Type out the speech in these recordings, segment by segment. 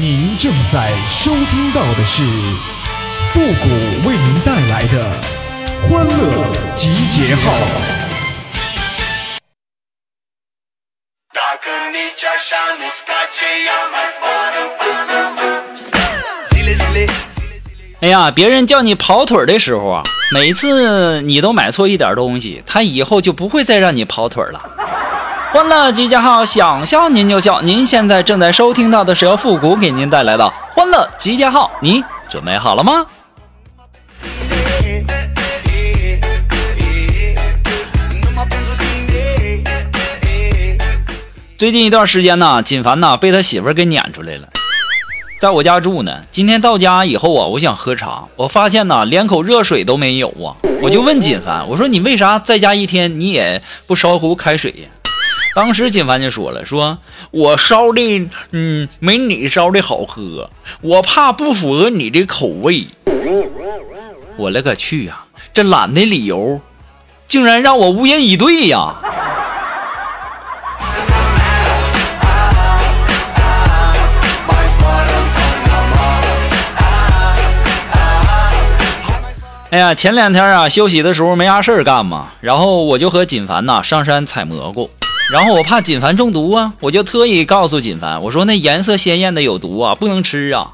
您正在收听到的是复古为您带来的欢乐集结号。哎呀，别人叫你跑腿的时候啊，每次你都买错一点东西，他以后就不会再让你跑腿了。欢乐集结号，想笑您就笑。您现在正在收听到的是由复古给您带来的欢乐集结号，你准备好了吗？最近一段时间呢，锦凡呢被他媳妇给撵出来了。在我家住呢，今天到家以后啊，我想喝茶，我发现呢连口热水都没有啊，我就问锦凡，我说你为啥在家一天你也不烧壶开水呀？当时锦凡就说了，说我烧的嗯没你烧的好喝，我怕不符合你的口味。我勒个去呀，这懒的理由，竟然让我无言以对呀！哎呀，前两天啊，休息的时候没啥事儿干嘛，然后我就和锦凡呐上山采蘑菇，然后我怕锦凡中毒啊，我就特意告诉锦凡，我说那颜色鲜艳的有毒啊，不能吃啊。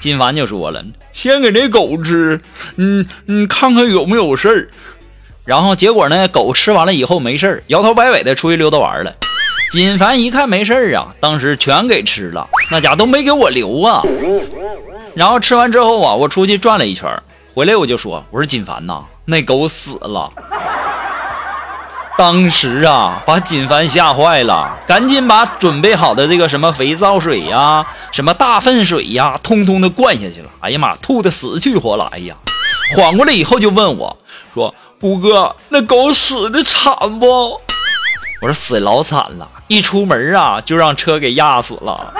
锦凡就说了，先给那狗吃，嗯嗯，看看有没有事儿。然后结果呢，狗吃完了以后没事儿，摇头摆尾的出去溜达玩了。锦凡一看没事儿啊，当时全给吃了，那家都没给我留啊。然后吃完之后啊，我出去转了一圈。回来我就说，我说锦凡呐，那狗死了。当时啊，把锦凡吓坏了，赶紧把准备好的这个什么肥皂水呀、什么大粪水呀，通通的灌下去了。哎呀妈，吐的死去活来哎呀！缓过来以后就问我说：“虎哥，那狗死的惨不？”我说：“死老惨了，一出门啊就让车给压死了。”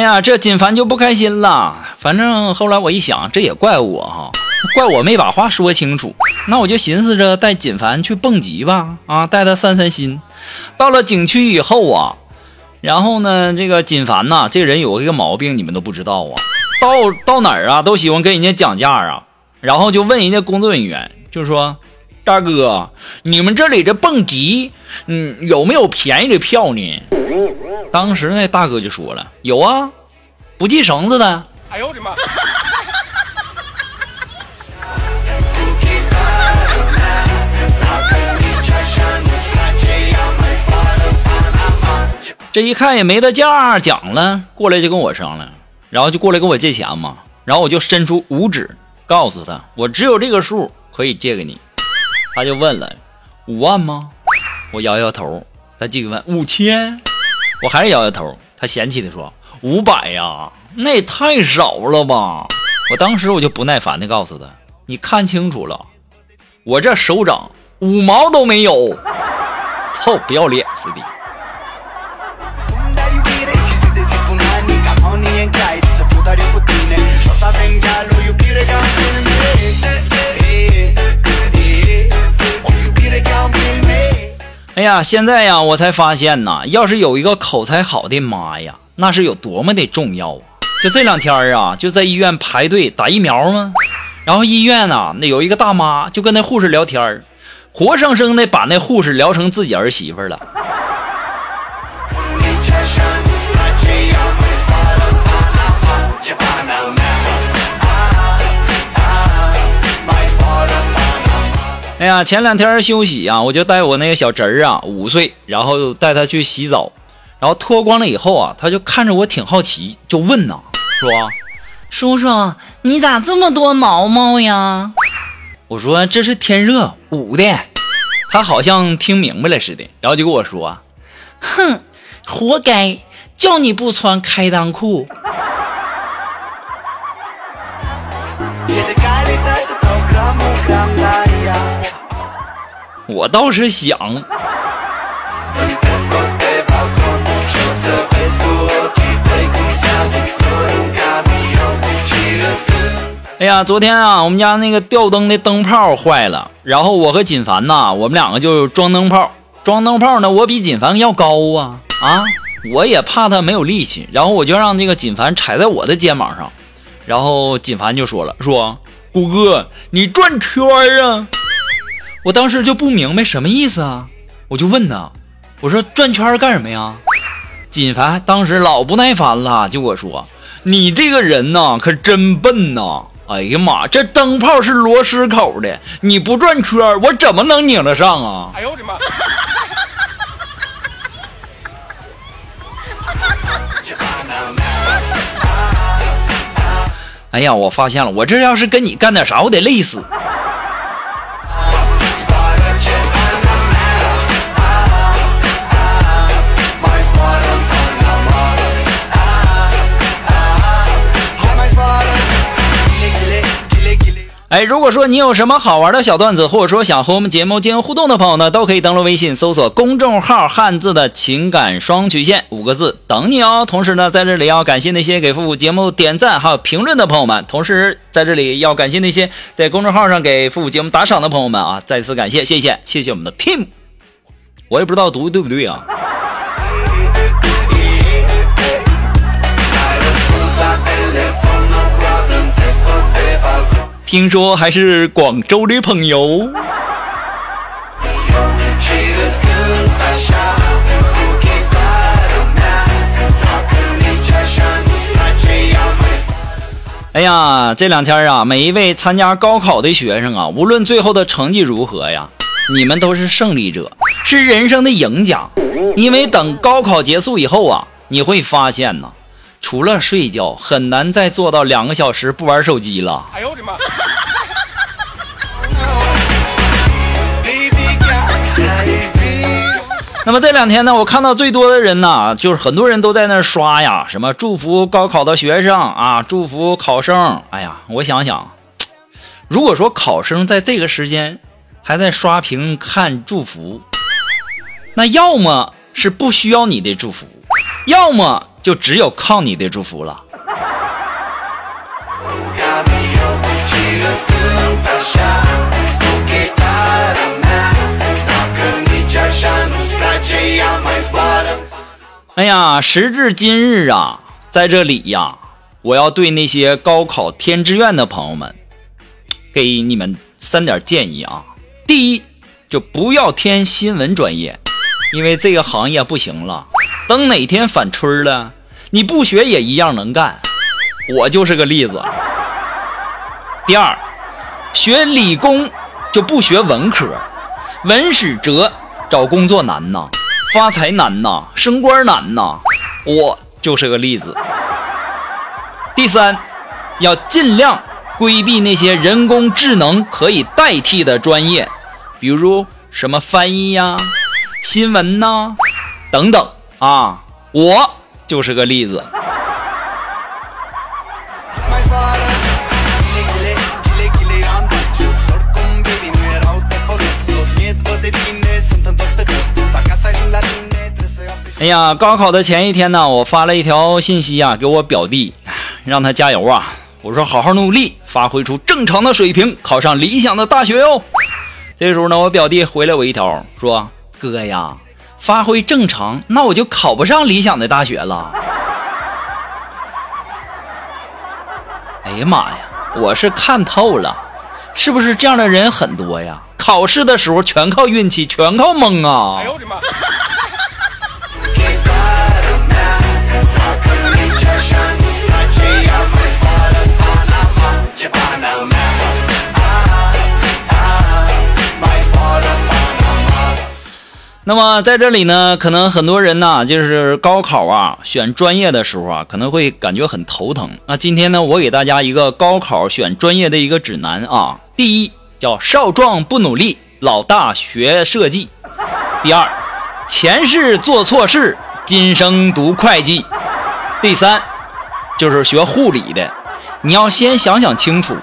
哎呀，这锦凡就不开心了。反正后来我一想，这也怪我哈，怪我没把话说清楚。那我就寻思着带锦凡去蹦极吧，啊，带他散散心。到了景区以后啊，然后呢，这个锦凡呐，这人有一个毛病，你们都不知道啊。到到哪儿啊，都喜欢跟人家讲价啊，然后就问人家工作人员，就是说：“大哥，你们这里这蹦迪，嗯，有没有便宜的票呢？”当时那大哥就说了：“有啊，不系绳子的。”哎呦我的妈！这一看也没得价讲了，过来就跟我商量，然后就过来跟我借钱嘛。然后我就伸出五指，告诉他我只有这个数可以借给你。他就问了：“五万吗？”我摇摇头。他继续问：“五千？”我还是摇摇头，他嫌弃的说：“五百呀，那也太少了吧！”我当时我就不耐烦的告诉他：“你看清楚了，我这手掌五毛都没有，操，不要脸似的。”哎呀，现在呀，我才发现呐，要是有一个口才好的妈呀，那是有多么的重要啊！就这两天啊，就在医院排队打疫苗吗，然后医院呐，那有一个大妈就跟那护士聊天活生生的把那护士聊成自己儿媳妇了。哎呀，前两天休息啊，我就带我那个小侄儿啊，五岁，然后带他去洗澡，然后脱光了以后啊，他就看着我挺好奇，就问呐，说：“叔叔，你咋这么多毛毛呀？”我说：“这是天热捂的。”他好像听明白了似的，然后就跟我说：“哼，活该，叫你不穿开裆裤。”我倒是想。哎呀，昨天啊，我们家那个吊灯的灯泡坏了，然后我和锦凡呐，我们两个就装灯泡。装灯泡呢，我比锦凡要高啊啊！我也怕他没有力气，然后我就让那个锦凡踩在我的肩膀上，然后锦凡就说了说：“谷哥，你转圈啊。”我当时就不明白什么意思啊，我就问他：“我说转圈干什么呀？”锦凡当时老不耐烦了，就我说：“你这个人呐，可真笨呐！”哎呀妈！这灯泡是螺丝口的，你不转圈我怎么能拧得上啊？哎呦我的妈！哎呀，我发现了，我这要是跟你干点啥，我得累死。哎，如果说你有什么好玩的小段子，或者说想和我们节目进行互动的朋友呢，都可以登录微信搜索公众号“汉字的情感双曲线”五个字等你哦。同时呢，在这里要感谢那些给复古节目点赞还有评论的朋友们，同时在这里要感谢那些在公众号上给复古节目打赏的朋友们啊，再次感谢，谢谢，谢谢我们的 Tim，我也不知道读的对不对啊。听说还是广州的朋友。哎呀，这两天啊，每一位参加高考的学生啊，无论最后的成绩如何呀，你们都是胜利者，是人生的赢家。因为等高考结束以后啊，你会发现呢。除了睡觉，很难再做到两个小时不玩手机了。哎呦我的妈！那么这两天呢，我看到最多的人呢，就是很多人都在那刷呀，什么祝福高考的学生啊，祝福考生。哎呀，我想想，如果说考生在这个时间还在刷屏看祝福，那要么是不需要你的祝福，要么。就只有靠你的祝福了。哎呀，时至今日啊，在这里呀，我要对那些高考填志愿的朋友们，给你们三点建议啊。第一，就不要填新闻专业，因为这个行业不行了。等哪天反春了，你不学也一样能干，我就是个例子。第二，学理工就不学文科，文史哲找工作难呐，发财难呐，升官难呐，我就是个例子。第三，要尽量规避那些人工智能可以代替的专业，比如什么翻译呀、新闻呐等等。啊，我就是个例子。哎呀，高考的前一天呢，我发了一条信息啊，给我表弟，让他加油啊。我说好好努力，发挥出正常的水平，考上理想的大学哟。这时候呢，我表弟回了我一条，说哥呀。发挥正常，那我就考不上理想的大学了。哎呀妈呀，我是看透了，是不是这样的人很多呀？考试的时候全靠运气，全靠蒙啊！哎呦我的妈！那么在这里呢，可能很多人呢，就是高考啊，选专业的时候啊，可能会感觉很头疼。那今天呢，我给大家一个高考选专业的一个指南啊。第一，叫少壮不努力，老大学设计；第二，前世做错事，今生读会计；第三，就是学护理的，你要先想想清楚，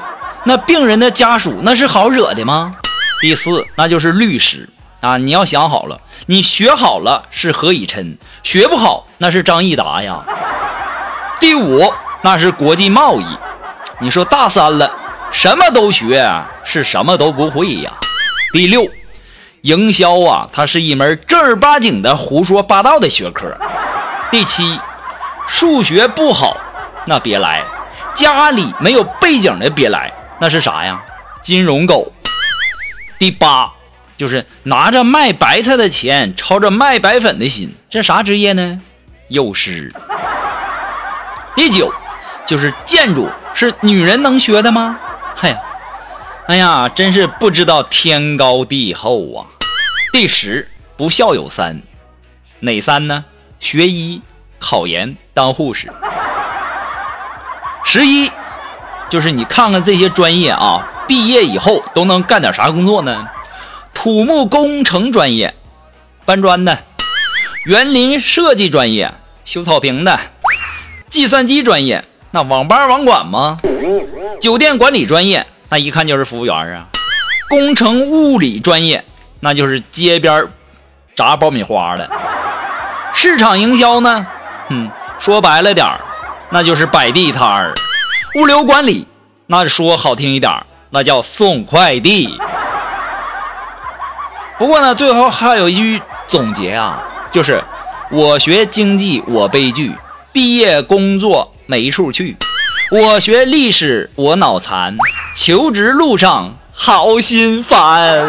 那病人的家属那是好惹的吗？第四，那就是律师。啊，你要想好了，你学好了是何以琛，学不好那是张益达呀。第五，那是国际贸易。你说大三了，什么都学是什么都不会呀。第六，营销啊，它是一门正儿八经的胡说八道的学科。第七，数学不好那别来，家里没有背景的别来，那是啥呀？金融狗。第八，就是拿着卖白菜的钱，操着卖白粉的心，这啥职业呢？幼师。第九，就是建筑是女人能学的吗？嘿，哎呀，真是不知道天高地厚啊！第十，不孝有三，哪三呢？学医、考研、当护士。十一，就是你看看这些专业啊，毕业以后都能干点啥工作呢？土木工程专业，搬砖的；园林设计专业，修草坪的。计算机专业，那网吧网管吗？酒店管理专业，那一看就是服务员啊。工程物理专业，那就是街边炸爆米花的。市场营销呢，哼，说白了点那就是摆地摊儿。物流管理，那说好听一点那叫送快递。不过呢，最后还有一句总结啊，就是我学经济，我悲剧。毕业工作没处去，我学历史我脑残，求职路上好心烦。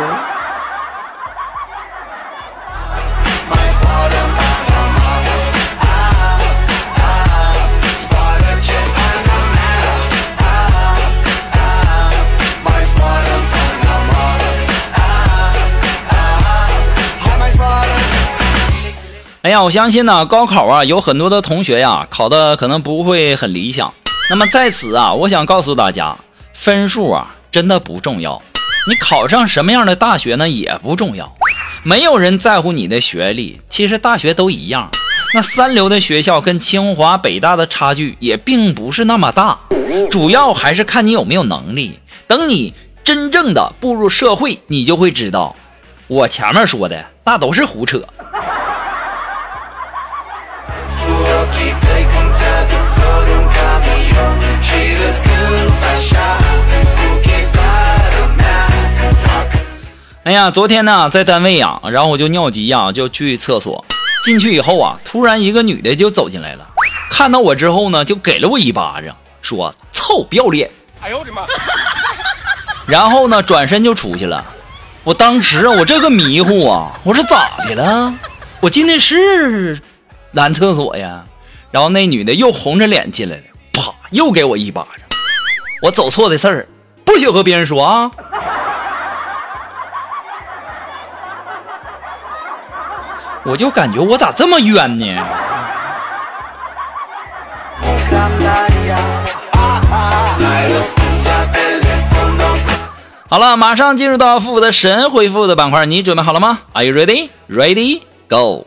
哎呀，我相信呢，高考啊，有很多的同学呀，考的可能不会很理想。那么在此啊，我想告诉大家，分数啊，真的不重要。你考上什么样的大学呢，也不重要。没有人在乎你的学历，其实大学都一样。那三流的学校跟清华、北大的差距也并不是那么大，主要还是看你有没有能力。等你真正的步入社会，你就会知道，我前面说的那都是胡扯。哎呀，昨天呢在单位呀，然后我就尿急呀，就去厕所。进去以后啊，突然一个女的就走进来了，看到我之后呢，就给了我一巴掌，说：“臭不要脸！”哎呦我的妈！然后呢，转身就出去了。我当时啊，我这个迷糊啊，我说咋的了？我进的是男厕所呀。然后那女的又红着脸进来了，又给我一巴掌。我走错的事儿，不许和别人说啊。我就感觉我咋这么冤呢？好了，马上进入到复古的神回复的板块，你准备好了吗？Are you ready? Ready? Go!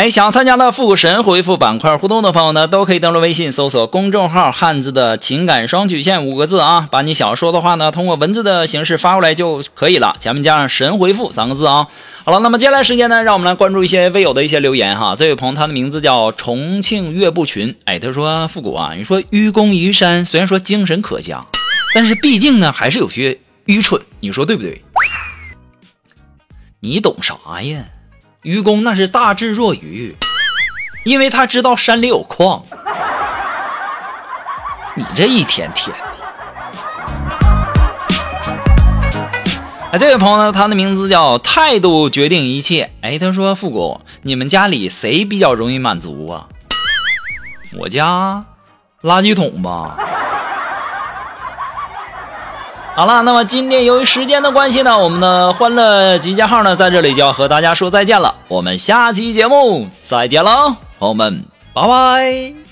哎，想参加的复古神回复板块互动的朋友呢，都可以登录微信搜索公众号“汉字的情感双曲线”五个字啊，把你想说的话呢，通过文字的形式发过来就可以了，前面加上“神回复”三个字啊。好了，那么接下来时间呢，让我们来关注一些微友的一些留言哈。这位朋友他的名字叫重庆岳不群，哎，他说复古啊，你说愚公移山，虽然说精神可嘉，但是毕竟呢还是有些愚蠢，你说对不对？你懂啥呀？愚公那是大智若愚，因为他知道山里有矿。你这一天天的，哎，这位朋友呢，他的名字叫态度决定一切。哎，他说：“复古，你们家里谁比较容易满足啊？”我家垃圾桶吧。好了，那么今天由于时间的关系呢，我们的欢乐集结号呢在这里就要和大家说再见了。我们下期节目再见喽，朋友们，拜拜。